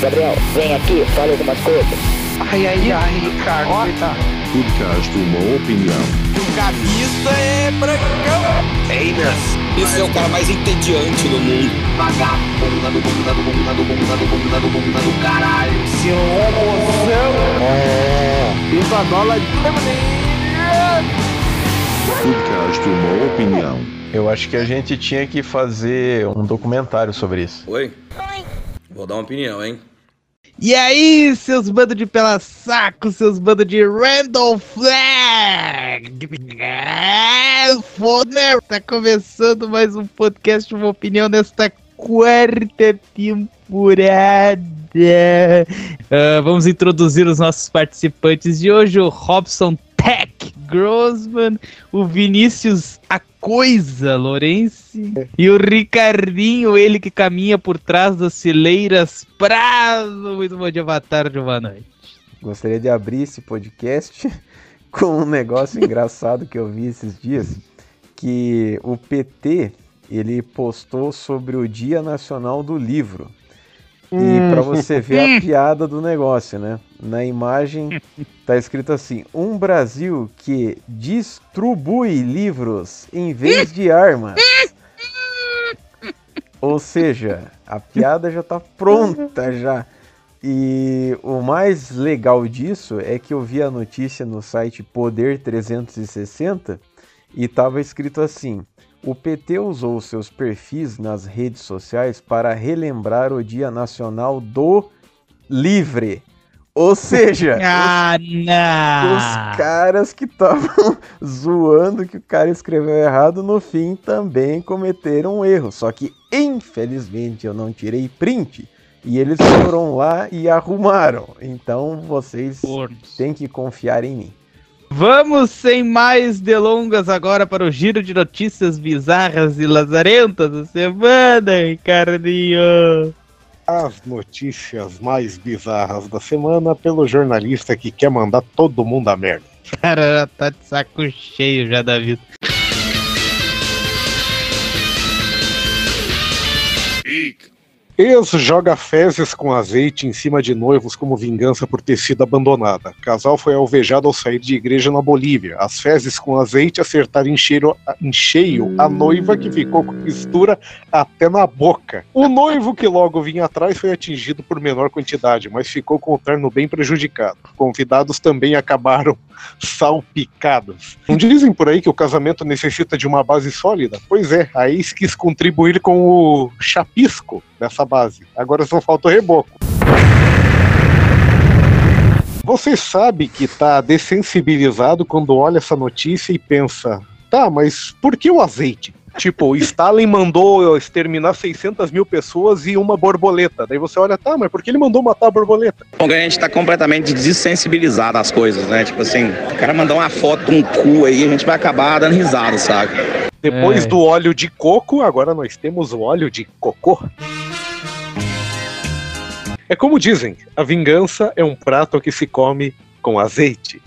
Gabriel, vem aqui, fala algumas coisas. Ai, ai, ai, Ricardo, coitado. Podcast Uma Opinião. O Gabista é brancão. Einas. Esse é o cara mais entediante do mundo. Vagabunda do bunda do bunda do bunda do bunda do bunda do caralho. Seu homozão. É. Viva dólar. Podcast Uma Opinião. Eu acho que a gente tinha que fazer um documentário sobre isso. Oi? Vou dar uma opinião, hein? E aí, seus bandos de pela saco, seus bandos de Randall Flag! Foda! Tá começando mais um podcast, uma opinião nesta quarta temporada. Uh, vamos introduzir os nossos participantes de hoje: o Robson Tech Grossman, o Vinícius A Coisa Lourenço e o Ricardinho, ele que caminha por trás das fileiras Prazo. Muito bom dia, boa tarde, boa noite. Gostaria de abrir esse podcast com um negócio engraçado que eu vi esses dias, que o PT ele postou sobre o Dia Nacional do Livro. E para você ver a piada do negócio, né? Na imagem tá escrito assim: um Brasil que distribui livros em vez de armas. Ou seja, a piada já tá pronta já. E o mais legal disso é que eu vi a notícia no site Poder 360 e tava escrito assim: o PT usou seus perfis nas redes sociais para relembrar o Dia Nacional do Livre. Ou seja, Ah, os, os caras que estavam zoando que o cara escreveu errado no fim também cometeram um erro. Só que, infelizmente, eu não tirei print e eles foram lá e arrumaram. Então vocês Cornos. têm que confiar em mim. Vamos sem mais delongas agora para o giro de notícias bizarras e lazarentas da semana, Ricardinho. As notícias mais bizarras da semana pelo jornalista que quer mandar todo mundo a merda. Cara tá de saco cheio já da vida. Ex joga fezes com azeite em cima de noivos como vingança por ter sido abandonada. Casal foi alvejado ao sair de igreja na Bolívia. As fezes com azeite acertaram em cheio, em cheio a noiva que ficou com mistura até na boca. O noivo que logo vinha atrás foi atingido por menor quantidade, mas ficou com o terno bem prejudicado. Convidados também acabaram salpicados. Não dizem por aí que o casamento necessita de uma base sólida? Pois é, a ex quis contribuir com o chapisco dessa base. Agora só falta o reboco. Você sabe que tá dessensibilizado quando olha essa notícia e pensa: tá, mas por que o azeite? Tipo, Stalin mandou exterminar 600 mil pessoas e uma borboleta. Daí você olha, tá, mas por que ele mandou matar a borboleta? Porque a gente tá completamente desensibilizado às coisas, né? Tipo assim, o cara mandar uma foto de um cu aí, a gente vai acabar dando risada, sabe? Depois É. do óleo de coco, agora nós temos o óleo de cocô. É como dizem, a vingança é um prato que se come com azeite.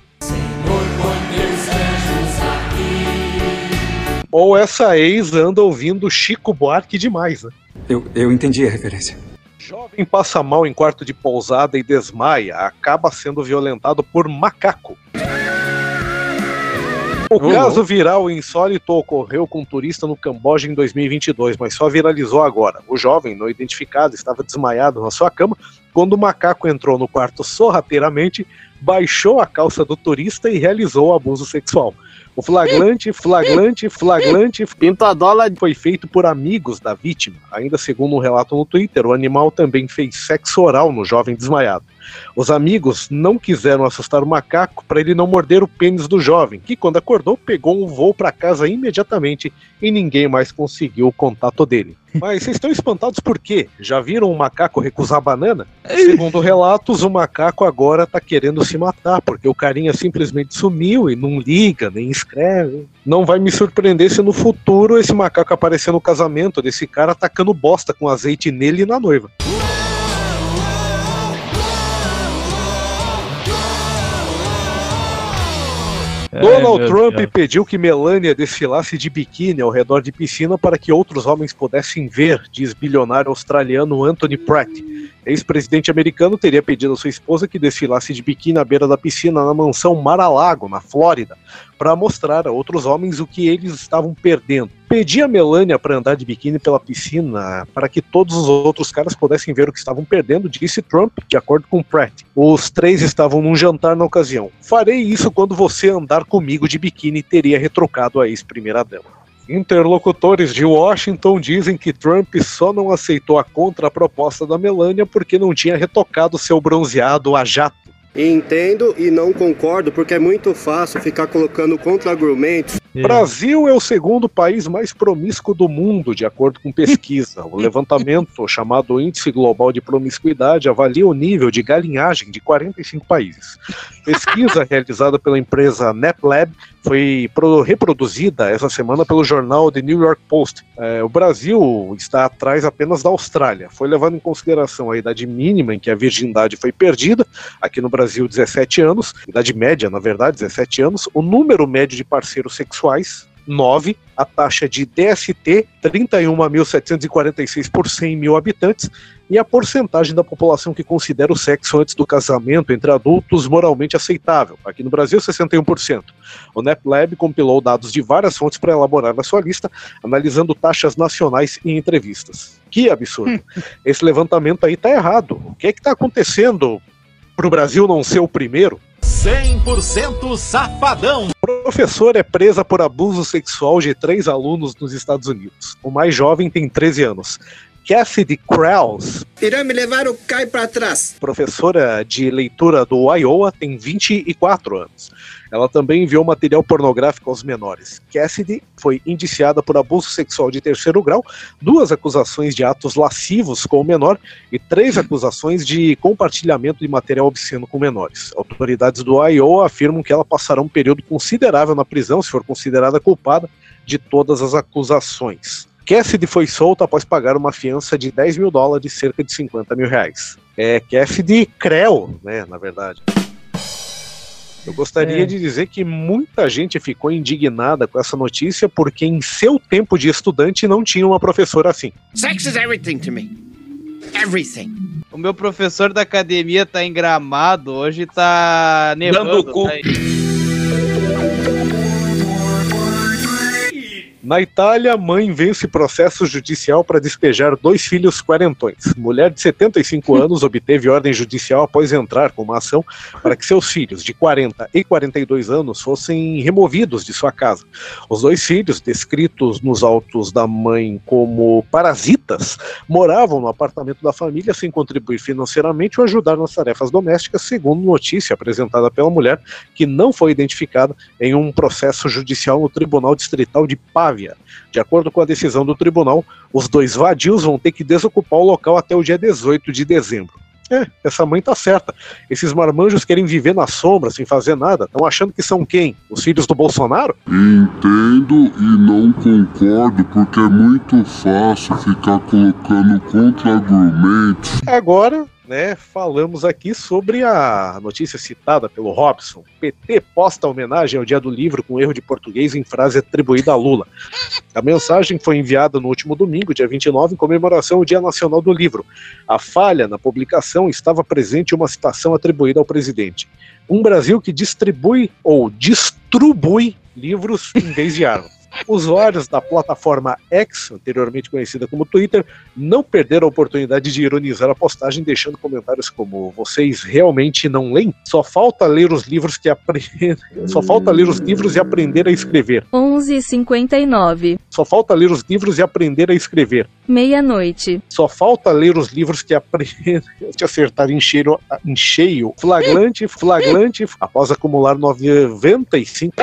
Ou essa ex anda ouvindo Chico Buarque demais, né? Eu, eu entendi a referência. Jovem passa mal em quarto de pousada e desmaia, acaba sendo violentado por macaco. O caso viral e insólito ocorreu com um turista no Camboja em 2022, mas só viralizou agora. O jovem, não identificado, estava desmaiado na sua cama quando o macaco entrou no quarto sorrateiramente, baixou a calça do turista e realizou o abuso sexual. O flagrante, flagrante, flagrante Pinto a dólar. foi feito por amigos da vítima. Ainda segundo um relato no Twitter, o animal também fez sexo oral no jovem desmaiado. Os amigos não quiseram assustar o macaco para ele não morder o pênis do jovem, que quando acordou pegou um voo para casa imediatamente e ninguém mais conseguiu o contato dele. Mas vocês estão espantados por quê? Já viram um macaco recusar banana? Segundo relatos, o macaco agora tá querendo se matar, porque o carinha simplesmente sumiu e não liga, nem escreve. Não vai me surpreender se no futuro esse macaco aparecer no casamento desse cara atacando bosta com azeite nele e na noiva. Donald meu Trump Deus. pediu que Melania desfilasse de biquíni ao redor de piscina para que outros homens pudessem ver, diz bilionário australiano Anthony Pratt. Ex-presidente americano teria pedido à sua esposa que desfilasse de biquíni à beira da piscina na mansão Mar-a-Lago, na Flórida, para mostrar a outros homens o que eles estavam perdendo. Pedi a Melania para andar de biquíni pela piscina para que todos os outros caras pudessem ver o que estavam perdendo, disse Trump, de acordo com Pratt. Os três estavam num jantar na ocasião. Farei isso quando você andar comigo de biquíni, teria retrocado a ex-primeira-dama. Interlocutores de Washington dizem que Trump só não aceitou a contraproposta da Melania porque não tinha retocado seu bronzeado a jato. Entendo e não concordo porque é muito fácil ficar colocando contra-argumentos. Brasil é o segundo país mais promíscuo do mundo, de acordo com pesquisa. O levantamento, chamado Índice Global de Promiscuidade, avalia o nível de galinhagem de 45 países. Pesquisa realizada pela empresa NetLab foi pro- reproduzida essa semana pelo jornal The New York Post. É, o Brasil está atrás apenas da Austrália. Foi levando em consideração a idade mínima em que a virgindade foi perdida, aqui no Brasil 17 anos, idade média, na verdade, 17 anos, o número médio de parceiros sexuais, 9, a taxa de DST, 31.746 por 100 mil habitantes, e a porcentagem da população que considera o sexo antes do casamento entre adultos moralmente aceitável. Aqui no Brasil, 61%. O NEPLAB compilou dados de várias fontes para elaborar a sua lista, analisando taxas nacionais e entrevistas. Que absurdo. Esse levantamento aí tá errado. O que é que tá acontecendo para o Brasil não ser o primeiro? 100% safadão. Professora é presa por abuso sexual de três alunos nos Estados Unidos. O mais jovem tem 13 anos. Cassidy Krause, Irá me levar o cai para trás. professora de leitura do Iowa, tem 24 anos. Ela também enviou material pornográfico aos menores. Cassidy foi indiciada por abuso sexual de terceiro grau, duas acusações de atos lascivos com o menor e três acusações de compartilhamento de material obsceno com menores. Autoridades do Iowa afirmam que ela passará um período considerável na prisão, se for considerada culpada, de todas as acusações. Cassidy foi solta após pagar uma fiança de 10 mil dólares, cerca de 50 mil reais. É Cassidy Creu, né, na verdade. Eu gostaria É. de dizer que muita gente ficou indignada com essa notícia porque em seu tempo de estudante não tinha uma professora assim. Sex is everything to me. Everything. O meu professor da academia tá em gramado, hoje tá nevando. Dando cu. tá Na Itália, mãe vence processo judicial para despejar dois filhos quarentões. Mulher de 75 anos obteve ordem judicial após entrar com uma ação para que seus filhos de 40 e 42 anos fossem removidos de sua casa. Os dois filhos, descritos nos autos da mãe como parasitas, moravam no apartamento da família sem contribuir financeiramente ou ajudar nas tarefas domésticas, segundo notícia apresentada pela mulher, que não foi identificada em um processo judicial no Tribunal Distrital de Pávia. De acordo com a decisão do tribunal, os dois vadios vão ter que desocupar o local até o dia 18 de dezembro. É, essa mãe tá certa. Esses marmanjos querem viver na sombra sem fazer nada. Estão achando que são quem? Os filhos do Bolsonaro? Entendo e não concordo porque é muito fácil ficar colocando contra-argumentos. Agora, né, falamos aqui sobre a notícia citada pelo Robson. PT posta homenagem ao Dia do Livro com erro de português em frase atribuída a Lula. A mensagem foi enviada no último domingo, dia 29, em comemoração ao Dia Nacional do Livro. A falha na publicação estava presente uma citação atribuída ao presidente. Um Brasil que distribui ou distribui livros em vez de armas. Usuários da plataforma X, anteriormente conhecida como Twitter, não perderam a oportunidade de ironizar a postagem, deixando comentários como: vocês realmente não leem? Só falta ler os livros que aprendem. Só falta ler os livros e aprender a escrever. 11h59. Só falta ler os livros e aprender a escrever. Meia-noite. Só falta ler os livros que aprendem a acertar em cheio, em cheio. Flagrante, flagrante, após acumular 95.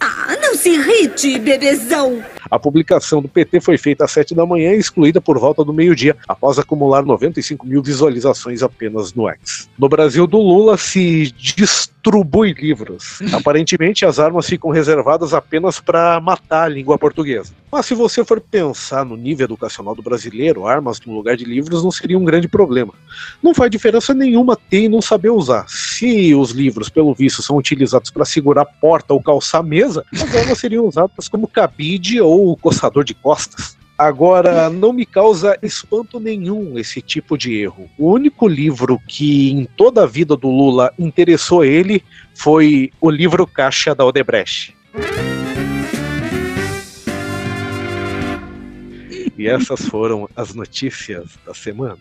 Ah, não se irrite, bebezão. A publicação do PT foi feita às 7 da manhã e excluída por volta do meio-dia, após acumular 95 mil visualizações apenas no X. No Brasil do Lula se destruiu distribui livros. Aparentemente, as armas ficam reservadas apenas para matar a língua portuguesa. Mas se você for pensar no nível educacional do brasileiro, armas no lugar de livros não seria um grande problema. Não faz diferença nenhuma ter e não saber usar. Se os livros, pelo visto, são utilizados para segurar porta ou calçar mesa, as armas seriam usadas como cabide ou coçador de costas. Agora, não me causa espanto nenhum esse tipo de erro. O único livro que em toda a vida do Lula interessou ele foi o livro Caixa da Odebrecht. E essas foram as notícias da semana.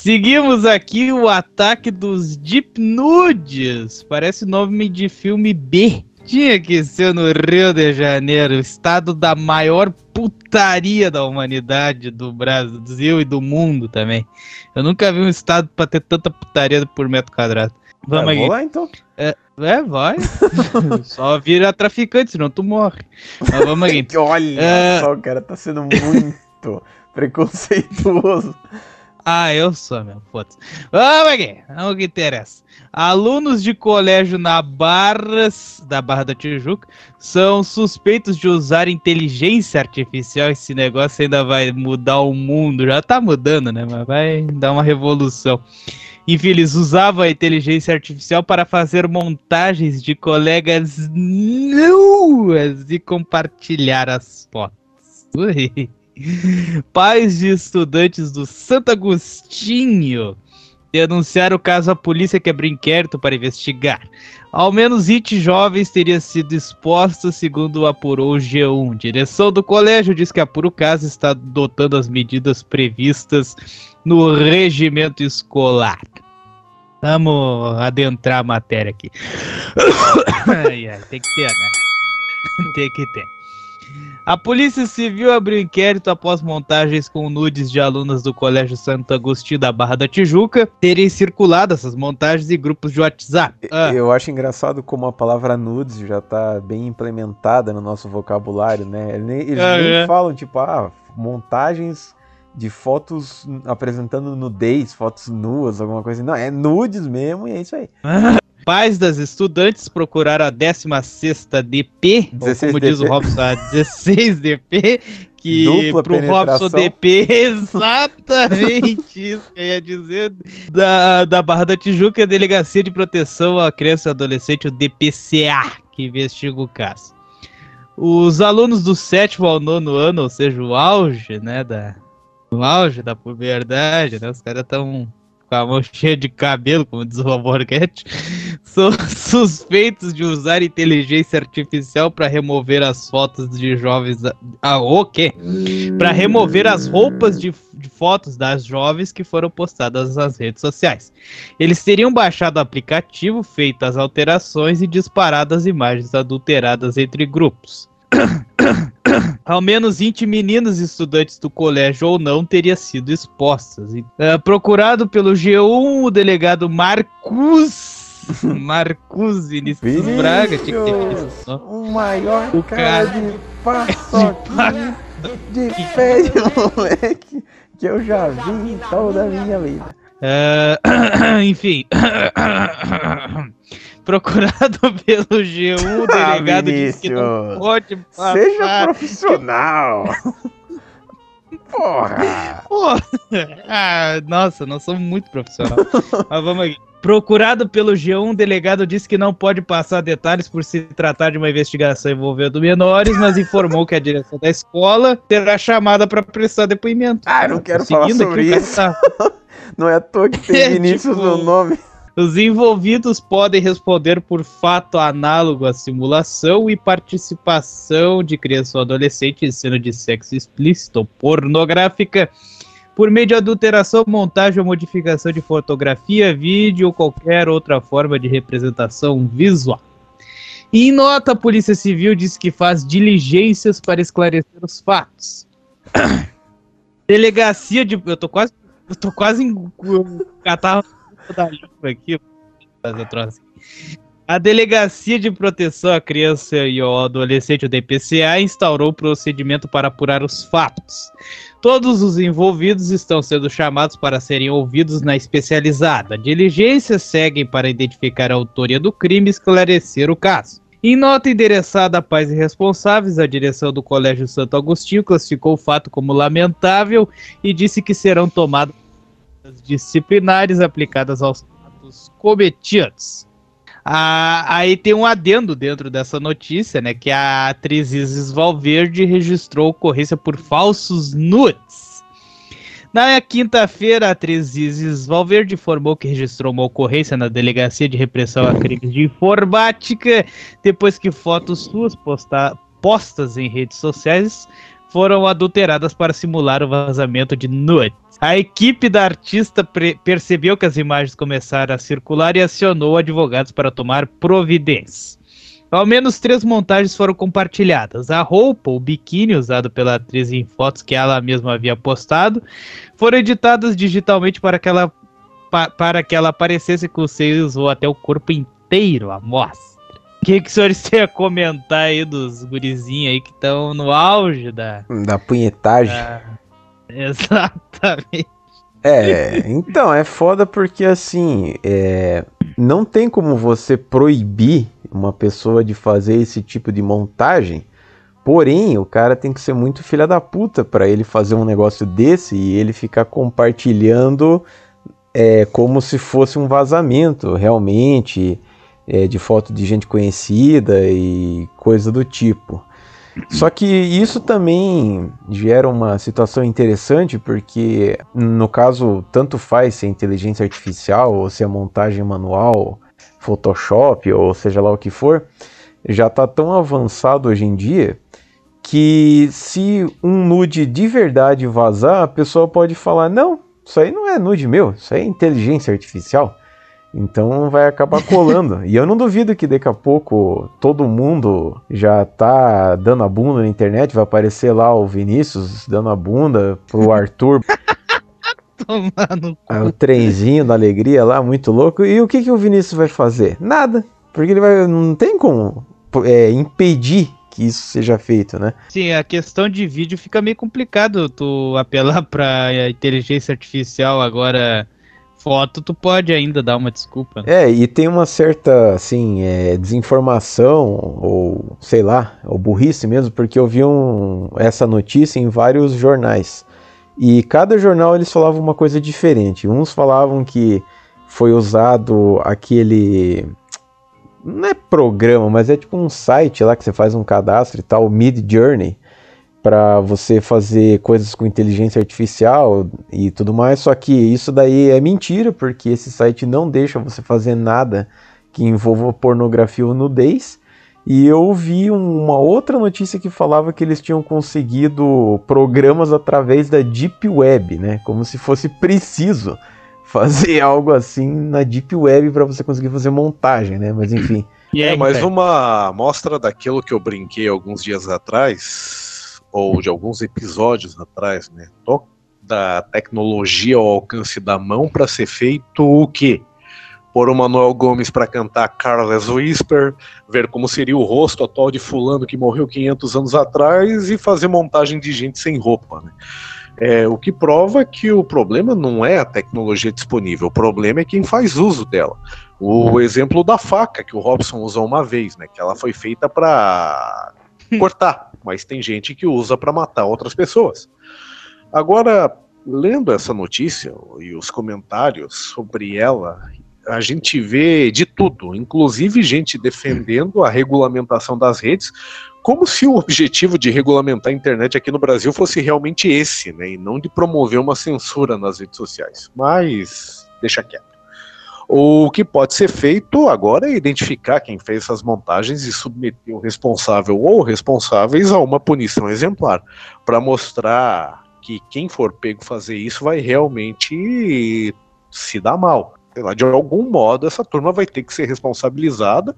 Seguimos aqui o ataque dos Deep Nudes. Parece nome de filme B. Tinha que ser no Rio de Janeiro, estado da maior putaria da humanidade, do Brasil e do mundo também. Eu nunca vi um estado pra ter tanta putaria por metro quadrado. Vamos Vai, aqui. lá então. É, é, vai. Só vira traficante, senão tu morre. Mas vamos aqui. Olha É. só, o cara tá sendo muito preconceituoso. Ah, eu sou, meu. Foda-se. Vamos aqui. Vamos que interessa. Alunos de colégio na Barras, da Barra da Tijuca, são suspeitos de usar inteligência artificial. Esse negócio ainda vai mudar o mundo. Já tá mudando, né? Mas vai dar uma revolução. Enfim, eles usavam a inteligência artificial para fazer montagens de colegas nuas e compartilhar as fotos. Ui. Pais de estudantes do Santo Agostinho denunciaram o caso à polícia que abriu inquérito para investigar. Ao menos 20 jovens teriam sido expostos, segundo apurou o G1. Direção do colégio diz que apura o caso está adotando as medidas previstas no regimento escolar. Vamos adentrar a matéria aqui. Ai, ai, tem que ter, né? tem que ter. A Polícia Civil abriu inquérito após montagens com nudes de alunas do Colégio Santo Agostinho da Barra da Tijuca terem circulado essas montagens em grupos de WhatsApp. Ah, Eu acho engraçado como a palavra nudes já tá bem implementada no nosso vocabulário, né? Eles nem, eles Ah, nem é. falam, tipo, ah, montagens de fotos apresentando nudez, fotos nuas, alguma coisa assim. Não, é nudes mesmo e é isso aí. Pais das estudantes procuraram a 16ª DP, 16 como diz o. Robson, a 16 DP, que Dupla pro Robson. DP, exatamente isso que eu ia dizer, da, da Barra da Tijuca, a Delegacia de Proteção à Criança e Adolescente, o DPCA, que investiga o caso. Os alunos do sétimo ao nono ano, ou seja, o auge, né, da, o auge da puberdade, né, os caras estão com a mão cheia de cabelo, como diz o Alborguete, são suspeitos de usar inteligência artificial para remover as fotos de jovens. Ah, o quê? Para remover as roupas de, de fotos das jovens que foram postadas nas redes sociais. Eles teriam baixado o aplicativo, feito as alterações e disparado as imagens adulteradas entre grupos. Ao menos 20 meninos estudantes do colégio ou não teriam sido expostas. Eh, procurado pelo G1, o delegado Marcus. Marcus Vinícius Braga. Tinha que ter nome. O maior O cara cara de paçoquinha de pé de moleque que eu já vi em toda a minha vida. Eh, enfim. Procurado pelo G1, o Ah, delegado disse que não pode passar. Seja profissional. Porra! Porra. Ah, nossa, nós somos muito profissionais. Mas vamos aqui. Procurado pelo G1, o delegado disse que não pode passar detalhes por se tratar de uma investigação envolvendo menores, mas informou que a direção da escola terá chamada para prestar depoimento. Ah, eu não quero falar Seguindo sobre isso. tá- Não é à toa que tem É, Vinícius tipo- no nome. Os envolvidos podem responder por fato análogo à simulação e participação de criança ou adolescente em cena de sexo explícito ou pornográfica por meio de adulteração, montagem ou modificação de fotografia, vídeo ou qualquer outra forma de representação visual. Em nota, a Polícia Civil diz que faz diligências para esclarecer os fatos. Delegacia de. Eu tô quase. Eu tô quase em. Catar da língua aqui. Fazer troço. A Delegacia de Proteção à Criança e ao Adolescente, o DPCA, instaurou o procedimento para apurar os fatos. Todos os envolvidos estão sendo chamados para serem ouvidos na especializada. Diligências seguem para identificar a autoria do crime e esclarecer o caso. Em nota endereçada a pais responsáveis, a direção do Colégio Santo Agostinho classificou o fato como lamentável e disse que serão tomadas disciplinares aplicadas aos fatos cometidos. Ah, aí tem um adendo dentro dessa notícia, né? Que a atriz Isis Valverde registrou ocorrência por falsos nudes. Na quinta-feira, a atriz Isis Valverde informou que registrou uma ocorrência na Delegacia de Repressão a Crimes de Informática depois que fotos suas posta postas em redes sociais foram adulteradas para simular o vazamento de nudes. A equipe da artista percebeu que as imagens começaram a circular e acionou advogados para tomar providências. Ao menos três montagens foram compartilhadas. A roupa, o biquíni usado pela atriz em fotos que ela mesma havia postado, foram editadas digitalmente para que ela, pa, para que ela aparecesse com os seios ou até o corpo inteiro à mostra. O que, que os senhores têm a comentar aí dos gurizinhos aí que estão no auge da. Da punhetagem. da- Exatamente. É, então, é foda porque assim, é, não tem como você proibir uma pessoa de fazer esse tipo de montagem, porém, o cara tem que ser muito filha da puta pra ele fazer um negócio desse e ele ficar compartilhando é, como se fosse um vazamento, realmente, é, de foto de gente conhecida e coisa do tipo. Só que isso também gera uma situação interessante, porque no caso, tanto faz se é inteligência artificial ou se é montagem manual, Photoshop ou seja lá o que for, já está tão avançado hoje em dia que se um nude de verdade vazar, a pessoa pode falar: não, isso aí não é nude meu, isso aí é inteligência artificial. Então vai acabar colando. e eu não duvido que daqui a pouco todo mundo já tá dando a bunda na internet, vai aparecer lá o Vinícius dando a bunda pro Arthur, Tomando. aí o trenzinho da alegria lá, muito louco. E o que, que o Vinícius vai fazer? Nada. Porque ele vai. Não tem como é, impedir que isso seja feito, né? Sim, a questão de vídeo fica meio complicado tu apelar pra inteligência artificial agora. Foto, tu pode ainda dar uma desculpa. É, e tem uma certa, assim, é, desinformação, ou sei lá, ou burrice mesmo, porque eu vi um, essa notícia em vários jornais. E cada jornal eles falavam uma coisa diferente. Uns falavam que foi usado aquele. Não é programa, mas é tipo um site lá que você faz um cadastro e tal, Mid Journey, para você fazer coisas com inteligência artificial e tudo mais. Só que isso daí é mentira, porque esse site não deixa você fazer nada que envolva pornografia ou nudez. E eu vi um- uma outra notícia que falava que eles tinham conseguido programas através da Deep Web, né? Como se fosse preciso fazer algo assim na Deep Web para você conseguir fazer montagem, né? Mas enfim. é mais uma amostra daquilo que eu brinquei alguns dias atrás, ou de alguns episódios atrás, né? Da tecnologia ao alcance da mão para ser feito o quê? Pôr o Manuel Gomes para cantar Carlos Whisper, ver como seria o rosto atual de fulano que morreu 500 anos atrás e fazer montagem de gente sem roupa, né? É, o que prova que o problema não é a tecnologia disponível, o problema é quem faz uso dela. O exemplo da faca que o Robson usou uma vez, né? Que ela foi feita para cortar, mas tem gente que usa para matar outras pessoas. Agora, lendo essa notícia e os comentários sobre ela, a gente vê de tudo, inclusive gente defendendo a regulamentação das redes, como se o objetivo de regulamentar a internet aqui no Brasil fosse realmente esse, né? E não de promover uma censura nas redes sociais. Mas deixa quieto. O que pode ser feito agora é identificar quem fez essas montagens e submeter o responsável ou responsáveis a uma punição exemplar, para mostrar que quem for pego fazer isso vai realmente se dar mal. Lá, de algum modo essa turma vai ter que ser responsabilizada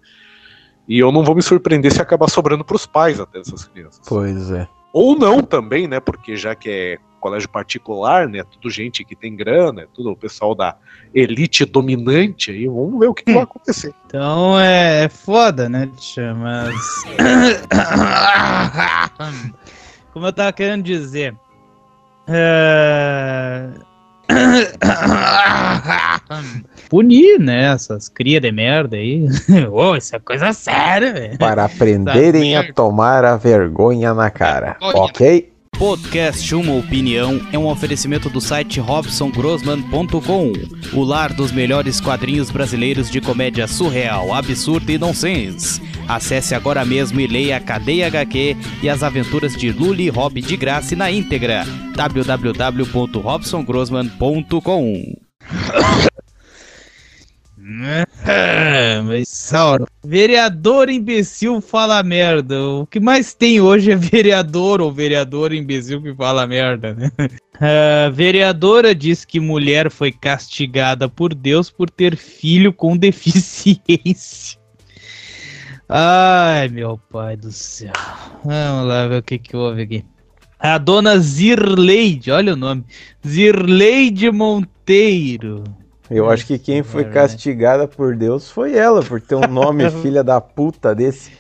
e eu não vou me surpreender se acabar sobrando para os pais até dessas crianças. Pois é. Ou não também, né? Porque já que é colégio particular, né? Tudo gente que tem grana, é tudo o pessoal da elite dominante aí. Vamos ver o que, que vai acontecer. Então é, é foda, né, tia? Mas. Como eu tava querendo dizer. É... Punir, né? Essas cria de merda aí. Ô, isso é coisa séria, velho. Para aprenderem a tomar a vergonha na cara, ok? Podcast Uma Opinião é um oferecimento do site robsongrossman.com, o lar dos melhores quadrinhos brasileiros de comédia surreal, absurda e nonsense. Acesse agora mesmo e leia a Cadeia HQ e as aventuras de Luli e Rob de graça na íntegra. www.robsongrossman.com mas Sauro. Vereador imbecil fala merda. O que mais tem hoje é vereador ou vereador imbecil que fala merda, né? A vereadora diz que mulher foi castigada por Deus por ter filho com deficiência. Ai, meu pai do céu. Vamos lá ver o que, que houve aqui. A dona Zirleide, olha o nome. Zirleide Monteiro. Eu acho que quem foi castigada por Deus foi ela, por ter um nome filha da puta desse.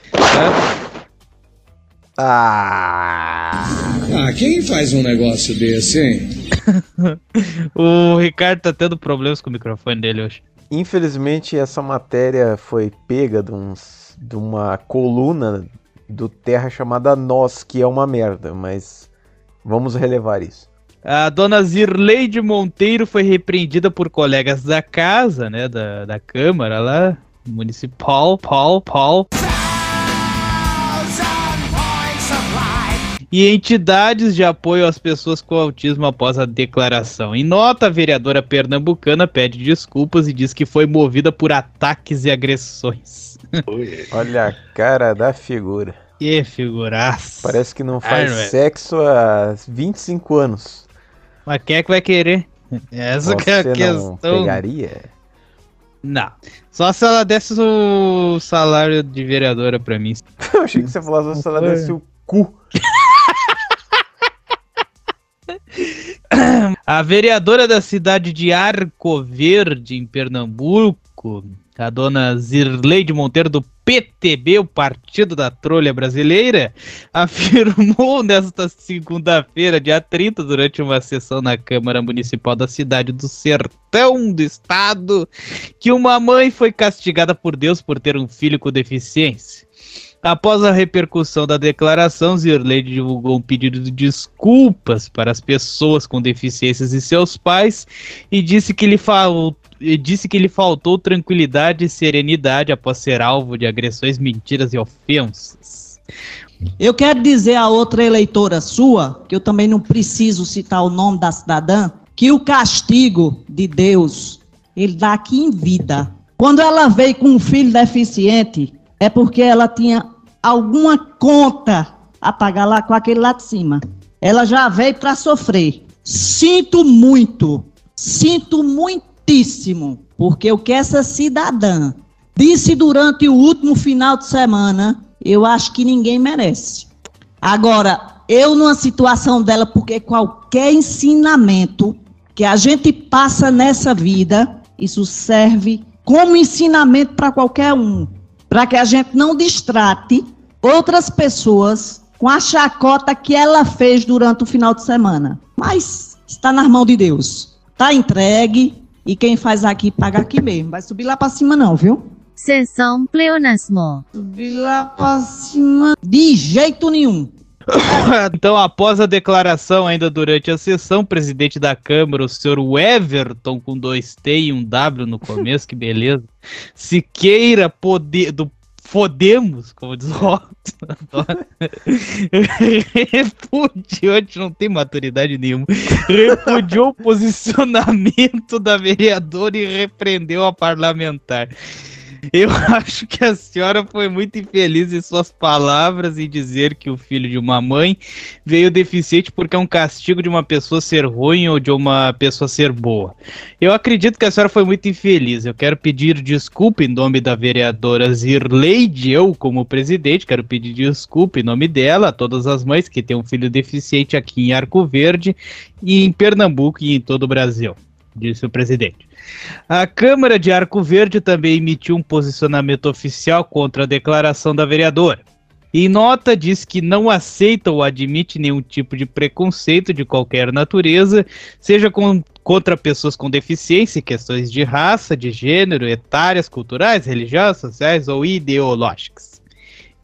Ah! Ah, quem faz um negócio desse, hein? o Ricardo tá tendo problemas com o microfone dele hoje. Infelizmente, essa matéria foi pega de, uns, de uma coluna do Terra chamada Nós, que é uma merda, mas vamos relevar isso. A dona Zirleide Monteiro foi repreendida por colegas da casa, né, da, da Câmara lá, municipal, Paul, Paul. E entidades de apoio às pessoas com autismo após a declaração. Em nota, a vereadora pernambucana pede desculpas e diz que foi movida por ataques e agressões. Olha a cara da figura. Que figuraça. Parece que não faz Ai, sexo há 25 anos. Mas quem é que vai querer? Essa que é a Você questão. não pegaria? Não. Só se ela desse o salário de vereadora pra mim. Eu achei que você falasse se ela desse o cu. A vereadora da cidade de Arco Verde, em Pernambuco, a dona Zirleide Monteiro, do PTB, o Partido da Trolha Brasileira, afirmou nesta segunda-feira, dia 30, durante uma sessão na Câmara Municipal da cidade do Sertão do Estado, que uma mãe foi castigada por Deus por ter um filho com deficiência. Após a repercussão da declaração, Zirleide divulgou um pedido de desculpas para as pessoas com deficiências e seus pais e disse que lhe, fal... e disse que lhe faltou tranquilidade e serenidade após ser alvo de agressões, mentiras e ofensas. Eu quero dizer a outra eleitora sua, que eu também não preciso citar o nome da cidadã, que o castigo de Deus, ele dá aqui em vida. Quando ela veio com um filho deficiente, é porque ela tinha alguma conta a pagar lá com aquele lá de cima. Ela já veio para sofrer. Sinto muito, sinto muitíssimo, porque o que essa cidadã disse durante o último final de semana, eu acho que ninguém merece. Agora, eu numa situação dela, porque qualquer ensinamento que a gente passa nessa vida, isso serve como ensinamento para qualquer um para que a gente não distrate outras pessoas com a chacota que ela fez durante o final de semana. Mas está nas mãos de Deus. Está entregue e quem faz aqui paga aqui mesmo. Vai subir lá para cima não, viu? Sessão pleonasmo. Subir lá para cima de jeito nenhum. então, após a declaração, ainda durante a sessão, o presidente da Câmara, o senhor Everton, com dois T e um W no começo, que beleza, Siqueira poder, do Podemos, como diz o repudiou, a gente não tem maturidade nenhuma, repudiou o posicionamento da vereadora e repreendeu a parlamentar. Eu acho que a senhora foi muito infeliz em suas palavras em dizer que o filho de uma mãe veio deficiente porque é um castigo de uma pessoa ser ruim ou de uma pessoa ser boa. Eu acredito que a senhora foi muito infeliz. Eu quero pedir desculpa em nome da vereadora Zirleide, eu como presidente, quero pedir desculpa em nome dela a todas as mães que têm um filho deficiente aqui em Arco Verde e em Pernambuco e em todo o Brasil, disse o presidente. A Câmara de Arco Verde também emitiu um posicionamento oficial contra a declaração da vereadora. Em nota, diz que não aceita ou admite nenhum tipo de preconceito de qualquer natureza, seja com, contra pessoas com deficiência, questões de raça, de gênero, etárias, culturais, religiosas, sociais ou ideológicas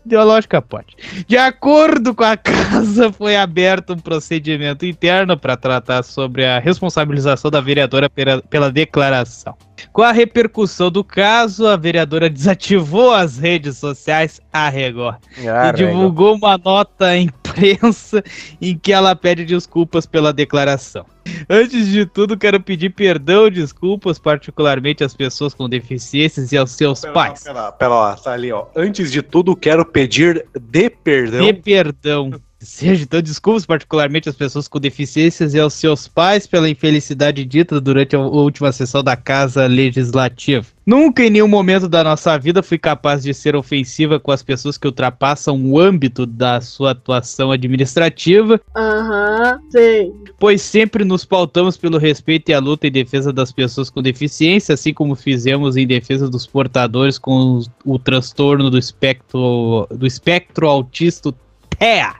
ideológica pode. De acordo com a casa, foi aberto um procedimento interno para tratar sobre a responsabilização da vereadora pela, pela declaração. Com a repercussão do caso, a vereadora desativou as redes sociais a Record Ah, e divulgou uma nota à imprensa em que ela pede desculpas pela declaração. Antes de tudo, quero pedir perdão e desculpas, particularmente às pessoas com deficiências e aos seus pais. Pera, pera lá, tá ali, ó. Antes de tudo, quero pedir de perdão. De perdão. Seja, então, desculpas particularmente às pessoas com deficiências e aos seus pais pela infelicidade dita durante a última sessão da Casa Legislativa. Nunca em nenhum momento da nossa vida fui capaz de ser ofensiva com as pessoas que ultrapassam o âmbito da sua atuação administrativa, Aham, sei. pois sempre nos pautamos pelo respeito e a luta em defesa das pessoas com deficiência, assim como fizemos em defesa dos portadores com o transtorno do espectro, do espectro autista TEA,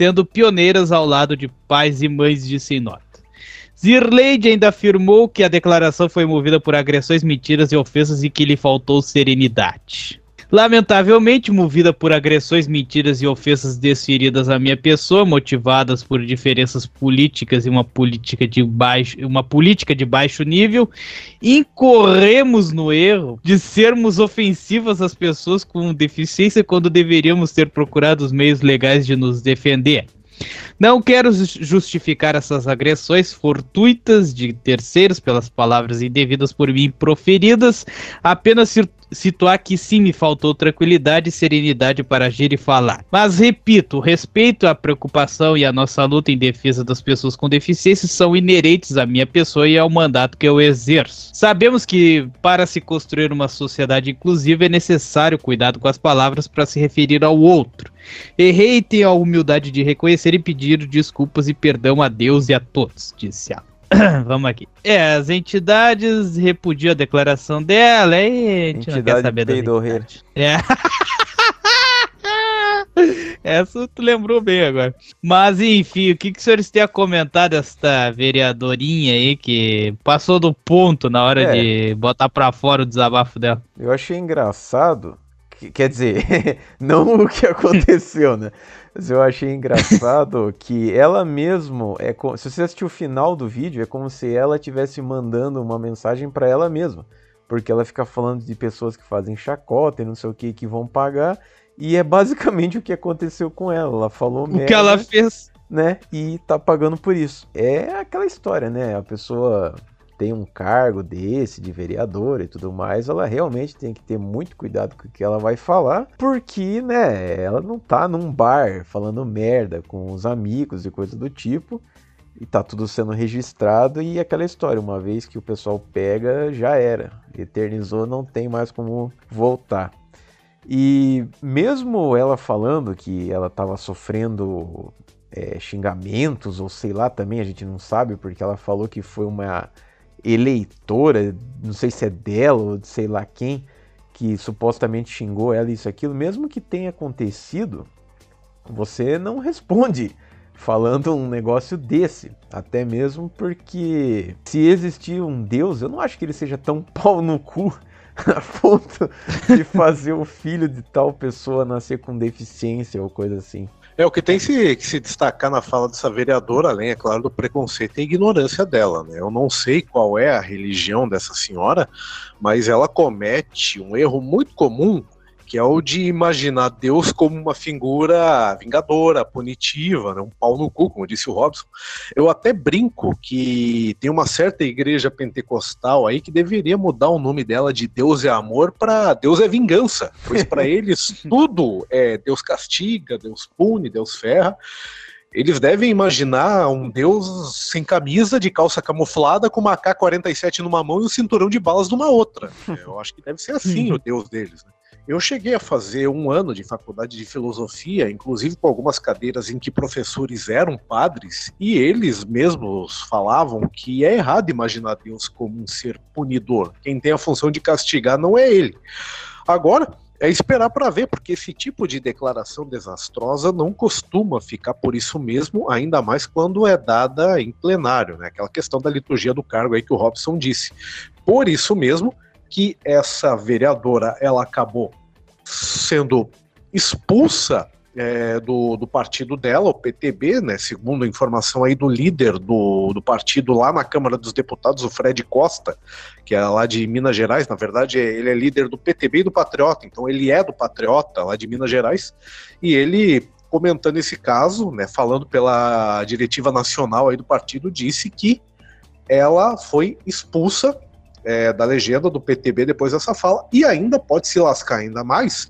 sendo pioneiras ao lado de pais e mães de nota. Zirleide ainda afirmou que a declaração foi movida por agressões, mentiras e ofensas e que lhe faltou serenidade. Lamentavelmente, movida por agressões, mentiras e ofensas desferidas à minha pessoa, motivadas por diferenças políticas e uma política de baixo, uma política de baixo nível, incorremos no erro de sermos ofensivas às pessoas com deficiência quando deveríamos ter procurado os meios legais de nos defender. Não quero jus- justificar essas agressões fortuitas de terceiros pelas palavras indevidas por mim proferidas, apenas situar que sim me faltou tranquilidade e serenidade para agir e falar. Mas repito, respeito, a preocupação e a nossa luta em defesa das pessoas com deficiência são inerentes à minha pessoa e ao mandato que eu exerço. Sabemos que para se construir uma sociedade inclusiva é necessário cuidado com as palavras para se referir ao outro. Errei e tenho a humildade de reconhecer e pedir desculpas e perdão a Deus e a todos, disse ela. Vamos aqui. É, as entidades repudiam a declaração dela e a gente não quer Entidade saber das peidorreira. É. Essa tu lembrou bem agora. Mas enfim, o que, que os senhores têm a comentar desta vereadorinha aí que passou do ponto na hora É. de botar pra fora o desabafo dela? Eu achei engraçado, quer dizer, não o que aconteceu, né? Mas eu achei engraçado que ela mesmo é co- se você assistir o final do vídeo, é como se ela estivesse mandando uma mensagem para ela mesma, porque ela fica falando de pessoas que fazem chacota e não sei o que que vão pagar, e é basicamente o que aconteceu com ela. Ela falou O que ela fez. né? E tá pagando por isso. É aquela história, né? A pessoa tem um cargo desse, de vereador e tudo mais, ela realmente tem que ter muito cuidado com o que ela vai falar, porque, né, ela não tá num bar falando merda com os amigos e coisa do tipo, e tá tudo sendo registrado e aquela história, uma vez que o pessoal pega, já era. Eternizou, não tem mais como voltar. E mesmo ela falando que ela estava sofrendo é, xingamentos, ou sei lá também, a gente não sabe, porque ela falou que foi uma eleitora, não sei se é dela ou de sei lá quem, que supostamente xingou ela isso aquilo, mesmo que tenha acontecido, você não responde falando um negócio desse. Até mesmo porque se existir um Deus, eu não acho que ele seja tão pau no cu a ponto de fazer o filho de tal pessoa nascer com deficiência ou coisa assim. É o que tem se- que se destacar na fala dessa vereadora, além, é claro, do preconceito e ignorância dela. Né? Eu não sei qual é a religião dessa senhora, mas ela comete um erro muito comum que é o de imaginar Deus como uma figura vingadora, punitiva, né? um pau no cu, como disse o Robson. Eu até brinco que tem uma certa igreja pentecostal aí que deveria mudar o nome dela de Deus é amor para Deus é vingança, pois para eles tudo é Deus castiga, Deus pune, Deus ferra. Eles devem imaginar um deus sem camisa, de calça camuflada, com uma AK-47 numa mão e um cinturão de balas numa outra. Eu acho que deve ser assim o deus deles. Né? Eu cheguei a fazer um ano de faculdade de filosofia, inclusive com algumas cadeiras em que professores eram padres, e eles mesmos falavam que é errado imaginar Deus como um ser punidor. Quem tem a função de castigar não é ele. Agora, é esperar para ver, porque esse tipo de declaração desastrosa não costuma ficar por isso mesmo, ainda mais quando é dada em plenário, né? Aquela questão da liturgia do cargo aí que o Robson disse. Por isso mesmo que essa vereadora ela acabou sendo expulsa é, do, do partido dela, o PTB, né, segundo a informação aí do líder do, do partido lá na Câmara dos Deputados, o Fred Costa, que é lá de Minas Gerais, na verdade ele é líder do PTB e do Patriota, então ele é do Patriota lá de Minas Gerais, e ele comentando esse caso, né, falando pela diretiva nacional aí do partido, disse que ela foi expulsa é, da legenda do PTB depois dessa fala e ainda pode se lascar ainda mais,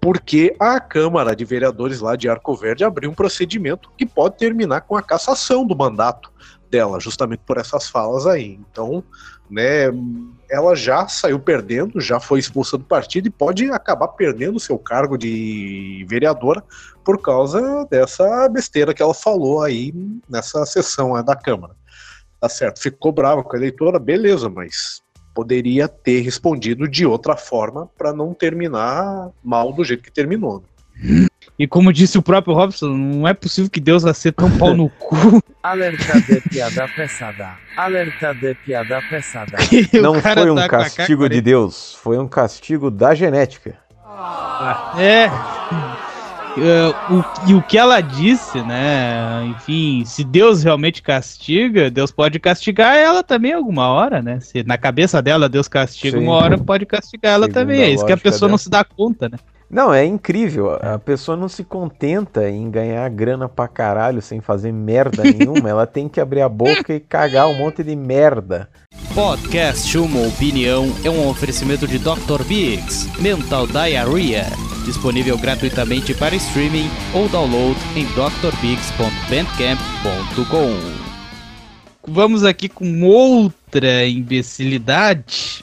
porque a Câmara de Vereadores lá de Arco Verde abriu um procedimento que pode terminar com a cassação do mandato dela, justamente por essas falas aí. Então, né, ela já saiu perdendo, já foi expulsa do partido e pode acabar perdendo seu cargo de vereadora por causa dessa besteira que ela falou aí nessa sessão né, da Câmara. Tá certo, ficou brava com a eleitora, beleza, mas poderia ter respondido de outra forma para não terminar mal do jeito que terminou. E como disse o próprio Robson, não é possível que Deus vá ser tão pau no cu. Alerta de piada pesada. Alerta de piada pesada. Não foi um tá castigo de Deus, foi um castigo da genética. É. Uh, o, e o que ela disse, né? Enfim, se Deus realmente castiga, Deus pode castigar ela também alguma hora, né? Se na cabeça dela Deus castiga Sim. uma hora, pode castigar ela Segundo também. É isso que a pessoa dela. não se dá conta, né? Não, é incrível. A pessoa não se contenta em ganhar grana pra caralho sem fazer merda nenhuma. ela tem que abrir a boca e cagar um monte de merda. Podcast Uma Opinião é um oferecimento de Dr. Biggs, Mental Diarrhea, disponível gratuitamente para streaming ou download em drbiggs.bandcamp.com. Vamos aqui com outra imbecilidade.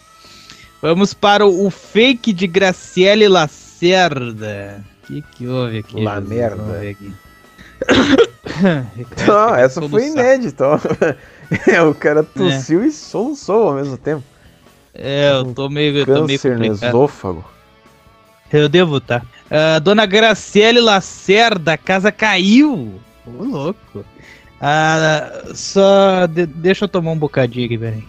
Vamos para o fake de Graciele Lacerda. O que, que houve aqui? La merda. Não, essa foi inédita. É, o cara tossiu é. e soluçou ao mesmo tempo. É, eu tô meio. Eu tô meio no esôfago. Eu devo tá. Uh, Dona Graciele Lacerda, casa caiu. Ô, louco. Uh, só. De, deixa eu tomar um bocadinho aqui, peraí.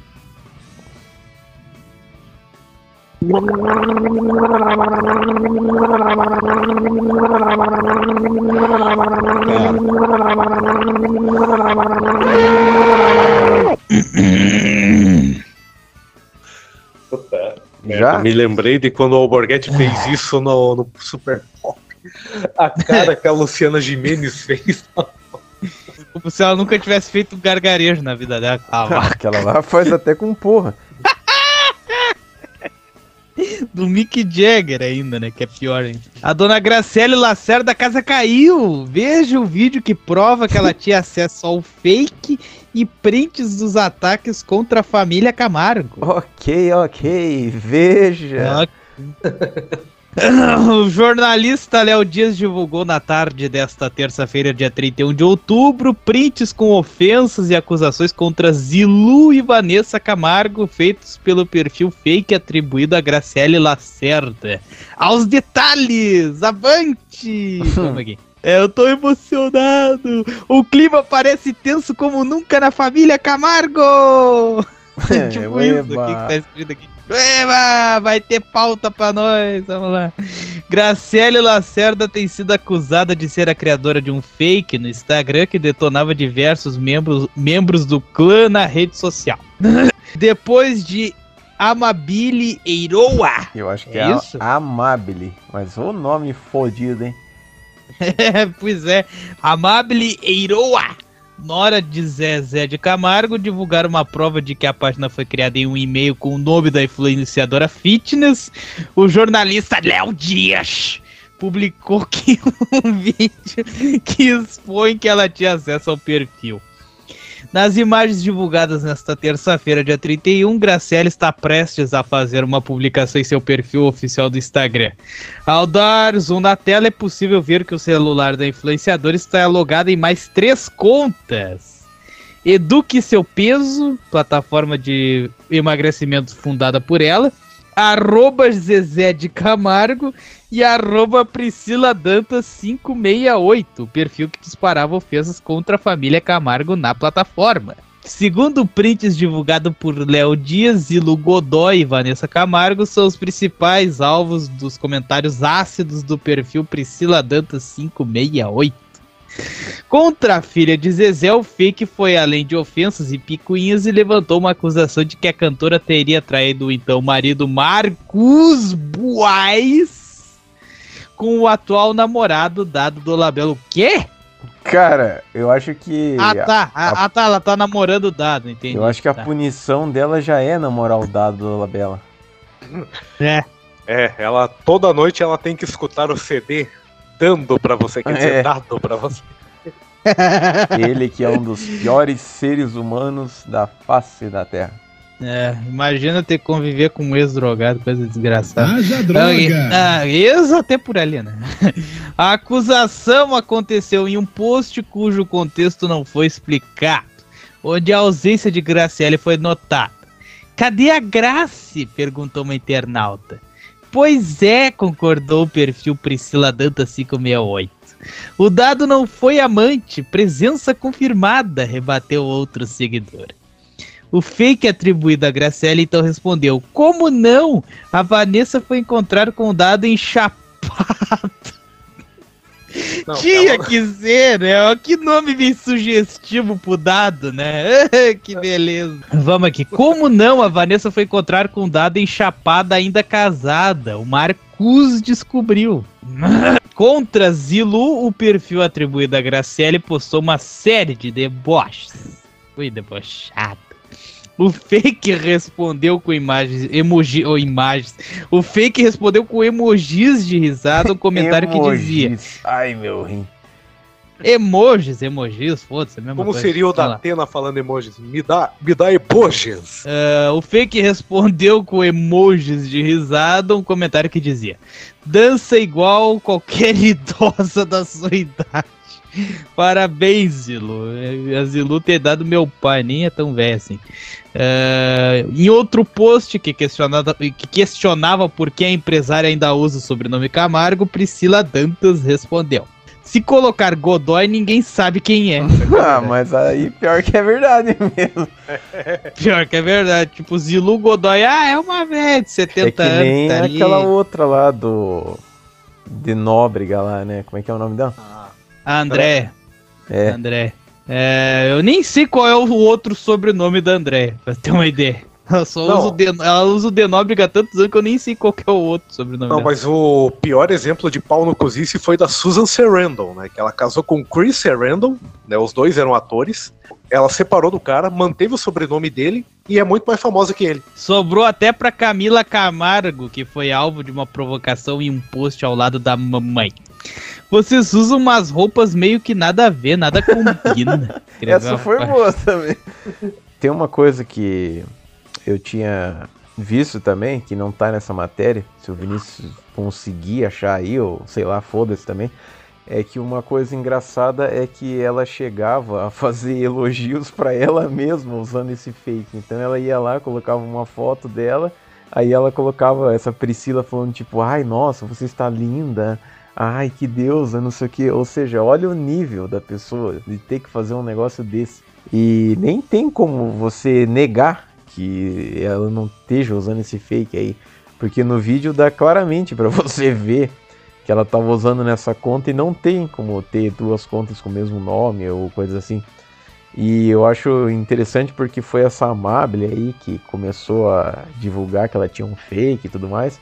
Já? Me lembrei de quando o Alborguete fez isso no, no Super Pop. A cara que a Luciana Jimenez fez. Como se ela nunca tivesse feito um gargarejo na vida dela. Ah, aquela lá faz até com porra do Mick Jagger ainda, né? Que é pior ainda. A dona Graciele Lacerda da casa caiu. Veja o vídeo que prova que ela tinha acesso ao fake e prints dos ataques contra a família Camargo. Ok, ok. Veja. Okay. O jornalista Léo Dias divulgou na tarde desta terça-feira, dia 31 de outubro, prints com ofensas e acusações contra Zilu e Vanessa Camargo, feitos pelo perfil fake atribuído a Graciele Lacerda. Aos detalhes! Avante! Vamos aqui. É, eu tô emocionado! O clima parece tenso como nunca na família Camargo! É, tipo isso aqui que tá escrito aqui. Eba, vai ter pauta pra nós, vamos lá. Graciele Lacerda tem sido acusada de ser a criadora de um fake no Instagram que detonava diversos membros, membros do clã na rede social. Depois de Amabile Eiroa. Eu acho que É é, isso? Amabile. Mas o nome fodido, hein? pois é, Amabile Eiroa. Nora de Zezé de Camargo divulgaram uma prova de que a página foi criada em um e-mail com o nome da influenciadora fitness. O jornalista Léo Dias publicou que um vídeo que expõe que ela tinha acesso ao perfil. Nas imagens divulgadas nesta terça-feira, dia 31, Graciela está prestes a fazer uma publicação em seu perfil oficial do Instagram. Ao dar zoom na tela, é possível ver que o celular da influenciadora está logado em mais três contas. Eduque Seu Peso, plataforma de emagrecimento fundada por ela, arroba Zezé de Camargo e arroba Priscila Dantas 568, perfil que disparava ofensas contra a família Camargo na plataforma. Segundo prints divulgado por Léo Dias, Zilo Godoy e Vanessa Camargo são os principais alvos dos comentários ácidos do perfil Priscila Dantas 568. Contra a filha de Zezé, o fake foi além de ofensas e picuinhas e levantou uma acusação de que a cantora teria traído o então marido Marcos Buais com o atual namorado dado do Labelo. O quê? Cara, eu acho que. Ah, tá. a- Ah, tá. Ela tá namorando o dado, entendi. eu acho que a Tá. punição dela já é namorar o dado do Labela. É. É, ela toda noite ela tem que escutar o CD dando pra você, quer dizer, É. dado pra você. Ele que é um dos piores seres humanos da face da Terra. É, imagina ter que conviver com um ex-drogado, coisa desgraçada. Haja droga! Ah, ex até por ali, né? A acusação aconteceu em um post cujo contexto não foi explicado, onde a ausência de Graciele foi notada. Cadê a Grace? perguntou uma internauta. Pois é, concordou o perfil Priscila Danta 568. O dado não foi amante, presença confirmada, rebateu outro seguidor. O fake atribuído a Graciela então respondeu: Como não? A Vanessa foi encontrar com o dado enchapado. Não, Tinha que ser, né? Que nome bem sugestivo pro dado, né? que beleza. Vamos aqui. Como não? A Vanessa foi encontrar com o dado enchapada, ainda casada. O Marcus descobriu. Contra Zilu, o perfil atribuído a Graciele postou uma série de deboches. Fui debochado. O fake respondeu com imagens, emoji, ou imagens. O fake respondeu com emojis de risada, um comentário que dizia: Emojis. Ai, meu rim. Emojis, emojis, foda-se, é a mesma Como coisa. seria o lá. da Atena falando emojis? Me dá, me dá emojis. Ah, o fake respondeu com emojis de risada, um comentário que dizia: Dança igual qualquer idosa da sua idade. Parabéns, Zilu. A Zilu ter dado meu pai, nem é tão velho assim. Ah, em outro post que questionava, que questionava por que a empresária ainda usa o sobrenome Camargo, Priscila Dantas respondeu: Se colocar Godoy, ninguém sabe quem é. Ah, mas aí pior que é verdade mesmo. Pior que é verdade. Tipo, Zilu Godoy, ah, é uma velha de 70 É que nem anos. tá ali. aquela outra lá do. De Nóbrega lá, né? Como é que é o nome dela? André. É. André. É, eu nem sei qual é o outro sobrenome da André, pra ter uma ideia. Ela só Não. usa o, de, ela usa o Denóbrega há tantos anos que eu nem sei qual que é o outro sobrenome Não, dela. mas o pior exemplo de pau no cozice foi da Susan Sarandon, né? Que ela casou com Chris Sarandon, né? Os dois eram atores. Ela separou do cara, manteve o sobrenome dele e é muito mais famosa que ele. Sobrou até pra Camila Camargo, que foi alvo de uma provocação em um post ao lado da mamãe. Vocês usam umas roupas meio que nada a ver, nada combina. Essa foi parte. boa também. Tem uma coisa que eu tinha visto também, que não tá nessa matéria, se o Vinícius conseguir achar aí, ou sei lá, foda-se também, é que uma coisa engraçada é que ela chegava a fazer elogios pra ela mesma usando esse fake. Então ela ia lá, colocava uma foto dela, aí ela colocava essa Priscila falando tipo, ai, nossa, você está linda. Ai, que deusa, não sei o que. Ou seja, olha o nível da pessoa de ter que fazer um negócio desse. E nem tem como você negar que ela não esteja usando esse fake aí. Porque no vídeo dá claramente pra você ver que ela tava usando nessa conta e não tem como ter duas contas com o mesmo nome ou coisa assim. E eu acho interessante porque foi essa Amable aí que começou a divulgar que ela tinha um fake e tudo mais.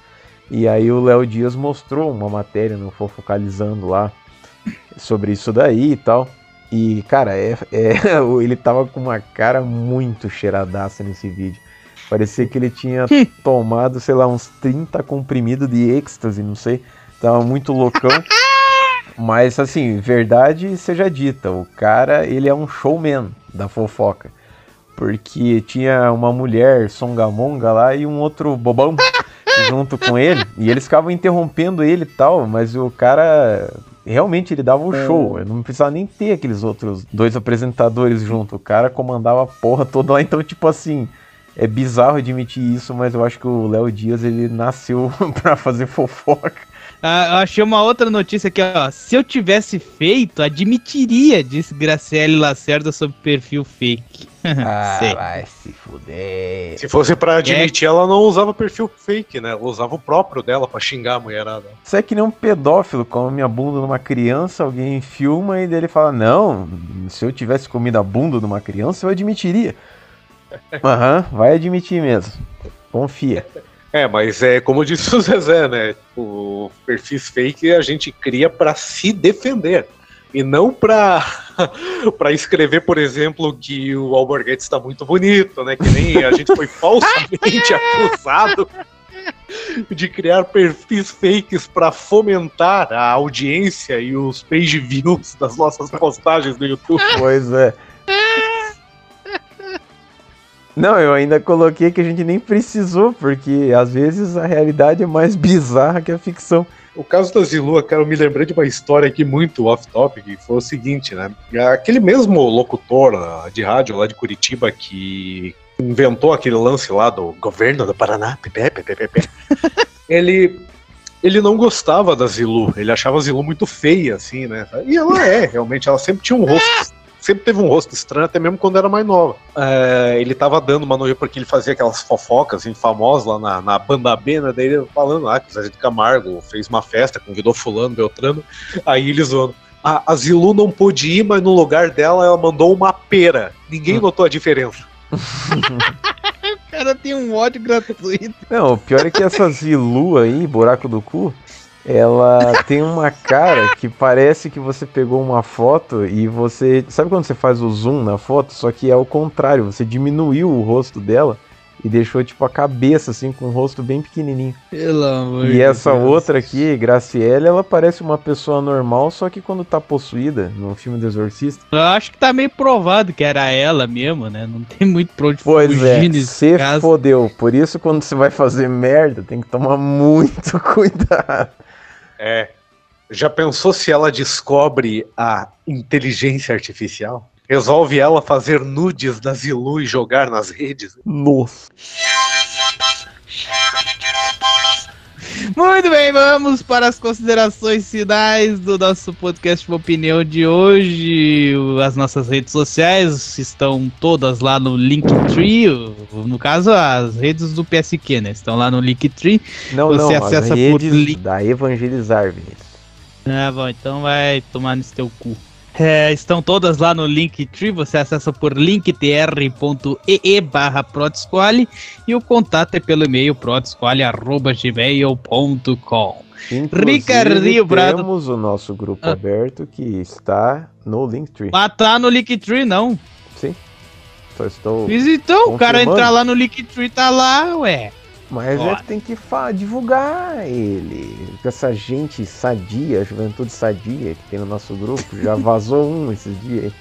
E aí o Léo Dias mostrou uma matéria no Fofocalizando lá sobre isso daí e tal. E, cara, é, é, ele tava com uma cara muito cheiradaça nesse vídeo. Parecia que ele tinha tomado, sei lá, uns 30 comprimidos de êxtase, não sei. Tava muito loucão. Mas, assim, verdade seja dita, o cara, ele é um showman da fofoca. Porque tinha uma mulher songamonga lá e um outro bobão junto com ele. E eles ficavam interrompendo ele e tal, mas o cara realmente ele dava o um show. Eu não precisava nem ter aqueles outros dois apresentadores junto. O cara comandava a porra toda lá. Então, tipo assim, é bizarro admitir isso, mas eu acho que o Léo Dias ele nasceu pra fazer fofoca. Ah, eu achei uma outra notícia aqui, ó. Se eu tivesse feito, admitiria, disse Graciele Lacerda sobre perfil fake. Ah, Sei. vai se fuder. Se fosse pra admitir, ela não usava perfil fake, né? Ela usava o próprio dela pra xingar a mulherada. Você é que nem um pedófilo come a bunda de uma criança, alguém filma e dele fala: Não, se eu tivesse comido a bunda de uma criança, eu admitiria. Aham, vai admitir mesmo. Confia. É, mas é como disse o Zezé, né? O perfis fake a gente cria pra se defender. E não pra, pra escrever, por exemplo, que o Alborguete está muito bonito, né? Que nem a gente foi falsamente acusado de criar perfis fakes para fomentar a audiência e os page views das nossas postagens no YouTube. Pois é. Não, eu ainda coloquei que a gente nem precisou, porque às vezes a realidade é mais bizarra que a ficção. O caso da Zilua, cara, eu me lembrei de uma história aqui muito off-topic, que foi o seguinte, né? Aquele mesmo locutor ah, de rádio lá de Curitiba que inventou aquele lance lá do governo do Paraná, pepe, pepe, pepe, ele, ele não gostava da Zilu, ele achava a Zilu muito feia, assim, né? E ela é, realmente, ela sempre tinha um rosto sempre teve um rosto estranho, até mesmo quando era mais nova. É, ele tava dando uma noia porque ele fazia aquelas fofocas assim, famosas lá na, na banda B, né? Daí ele falando ah, que o Zé de Camargo fez uma festa, convidou fulano, Beltrano, aí ele zoando. A, a Zilu não pôde ir, mas no lugar dela ela mandou uma pera. Ninguém notou a diferença. O cara tem um ódio gratuito. Não, o pior é que essa Zilu aí, buraco do cu, ela tem uma cara que parece que você pegou uma foto e você. Sabe quando você faz o zoom na foto? Só que é o contrário, você diminuiu o rosto dela e deixou tipo a cabeça assim com o rosto bem pequenininho. Pelo amor E essa outra aqui, Graciele, ela parece uma pessoa normal, só que quando tá possuída no filme do Exorcista. Eu acho que tá meio provado que era ela mesmo, né? Não tem muito pra onde Pois fugir é, nesse você fodeu. Por isso, quando você vai fazer merda, tem que tomar muito cuidado. É. Já pensou se ela descobre a inteligência artificial? Resolve ela fazer nudes da Zilu e jogar nas redes? Nossa. Muito bem, vamos para as considerações finais do nosso podcast de opinião de hoje. As nossas redes sociais estão todas lá no Linktree. No caso, as redes do PSQ, né? Estão lá no Linktree. Não, Você não, acessa as por redes link. da Evangelizar, Vinícius. Ah, bom, então vai tomar nesse teu cu. É, estão todas lá no Linktree, você acessa por linktr.ee barra e o contato é pelo e-mail prodsquale.gmail.com Inclusive, Ricardinho Prado. temos o nosso grupo Ah. aberto que está no Linktree. Mas tá no Linktree, não. Sim. Só estou. Mas então, o cara entrar lá no Linktree tá lá, ué. Mas Ó. é que tem que divulgar ele. Com essa gente sadia, a juventude sadia que tem no nosso grupo. Já vazou um esses dias.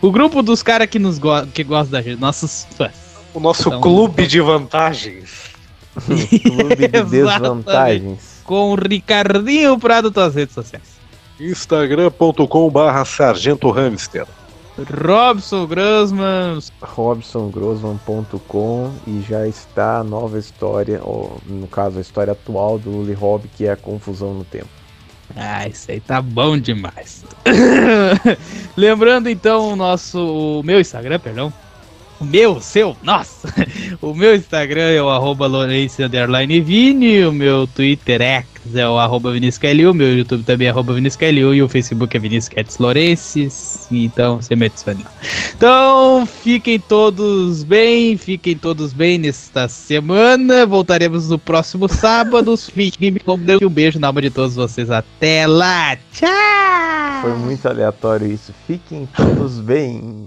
O grupo dos caras que nos go que gostam da gente, nossos fãs. O nosso Então- clube de vantagens. Clube de desvantagens. Com o Ricardinho Prado das redes sociais. instagram.com barra sargento hamster. Robson Grossman, robsongrossman.com e já está a nova história, ou no caso a história atual do Uli Hobb, que é a confusão no tempo. Ah, isso aí tá bom demais. Lembrando então o nosso. O meu Instagram, perdão. O meu, seu, nossa! O meu Instagram é o arroba Vini, o meu Twitter é o arroba o meu YouTube também é arroba Vinícius Calil e o Facebook é Lourenços. Então, você me adiciona. Então, fiquem todos bem, fiquem todos bem nesta semana. Voltaremos no próximo sábado. Fiquem com Deus e um beijo na alma de todos vocês. Até lá! Tchau! Foi muito aleatório isso. Fiquem todos bem.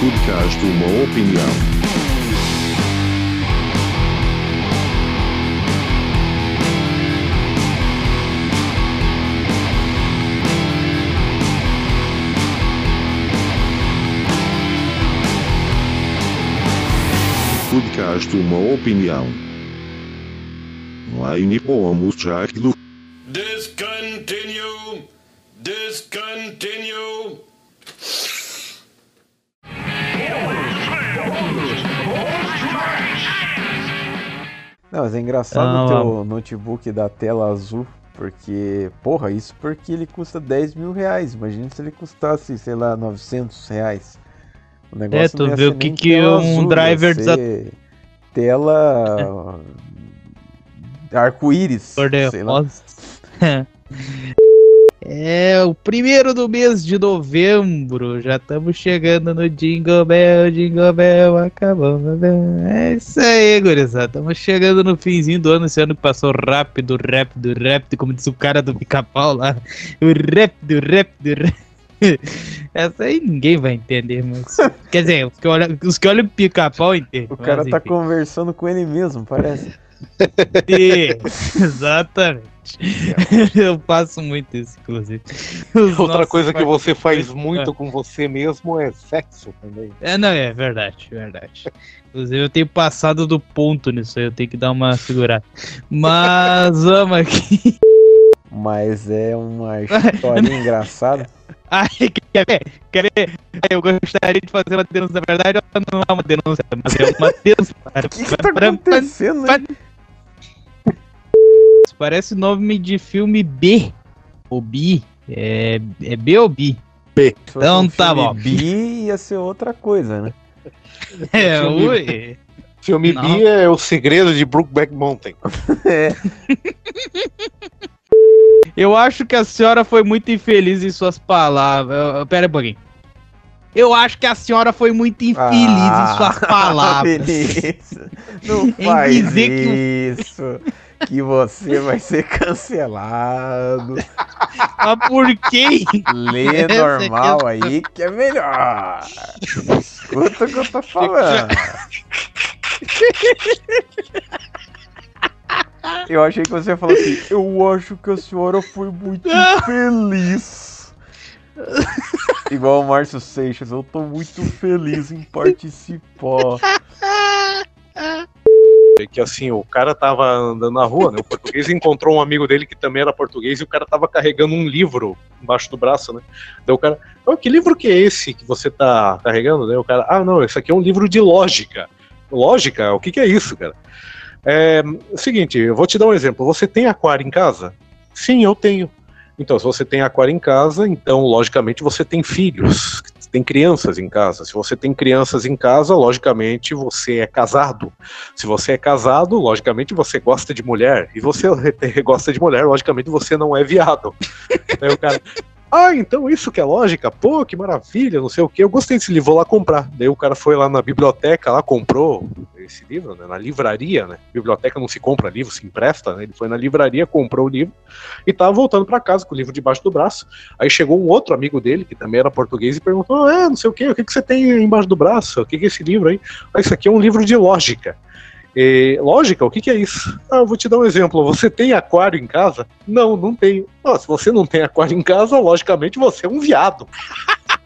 Podcast Uma Opinião. Podcast Uma Opinião. Line Pomos Jack do Discontinue. Discontinue. Não, mas é engraçado Ah, o teu notebook da tela azul, porque, porra, isso porque ele custa 10 mil reais. Imagina se ele custasse, sei lá, 900 reais. O negócio É, tu vê o que que um azul, driver desa- Tela. arco-íris. Sei lá. É o primeiro do mês de novembro. Já estamos chegando no Jingle Bell, Jingle Bell, acabou. É isso aí, gurizada. Estamos chegando no finzinho do ano. Esse ano que passou rápido, rápido, rápido, como disse o cara do pica-pau lá. O rápido, rápido, rápido. Essa aí ninguém vai entender, mas. Quer dizer, os que olham, os que olham o pica-pau entendem. O cara mas tá enfim. conversando com ele mesmo, parece. Exatamente. Eu faço muito isso, inclusive. Os Outra coisa que você faz muito com você mesmo é sexo também. É, não, é verdade, verdade. Inclusive, eu tenho passado do ponto nisso aí, eu tenho que dar uma segurada. Mas vamos aqui. Mas é uma história engraçada. Ai, quer ver? Quer ver? Eu gostaria de fazer uma denúncia, na verdade, não é uma denúncia, mas é uma denúncia. O que, que tá acontecendo aí? Parece nome de filme B. Ou B. É, é B ou B? B. Então um tá bom. Bi ia ser outra coisa, né? É, Filme- ui. Filme Não. B é o segredo de Brookback Mountain. É. Eu acho que a senhora foi muito infeliz em suas palavras. Eu- eu- Pera aí um pouquinho. Eu acho que a senhora foi muito infeliz em suas palavras. Beleza. Não faz dizer isso. Que você vai ser cancelado. Mas por quê? Lê é normal questão. aí que é melhor. Escuta o que eu tô falando. Eu achei que você ia falar assim. Eu acho que a senhora foi muito feliz. Igual o Márcio Seixas, eu tô muito feliz em participar. É que assim, o cara tava andando na rua, né? O português encontrou um amigo dele que também era português e o cara tava carregando um livro embaixo do braço, né? O cara, "Ô, que livro que é esse que você tá carregando? Daí o cara, ah, não, esse aqui é um livro de lógica. Lógica? O que que é isso, cara? É seguinte, eu vou te dar um exemplo. Você tem aquário em casa? Sim, eu tenho. Então, se você tem aquário em casa, então, logicamente, você tem filhos, tem crianças em casa. Se você tem crianças em casa, logicamente, você é casado. Se você é casado, logicamente, você gosta de mulher. E você gosta de mulher, logicamente, você não é viado. Aí o cara. Ah, então isso que é lógica? Pô, que maravilha, não sei o que. Eu gostei desse livro, vou lá comprar. Daí o cara foi lá na biblioteca, lá comprou esse livro, né, na livraria, né? Biblioteca não se compra livro, se empresta, né? Ele foi na livraria, comprou o livro e tava voltando para casa com o livro debaixo do braço. Aí chegou um outro amigo dele, que também era português, e perguntou: Ah, não sei o que, o que, que você tem embaixo do braço? O que, que é esse livro aí? Ah, isso aqui é um livro de lógica. E, lógica, o que, que é isso? Ah, vou te dar um exemplo. Você tem aquário em casa? Não, não tenho. Ah, se você não tem aquário em casa, logicamente você é um viado.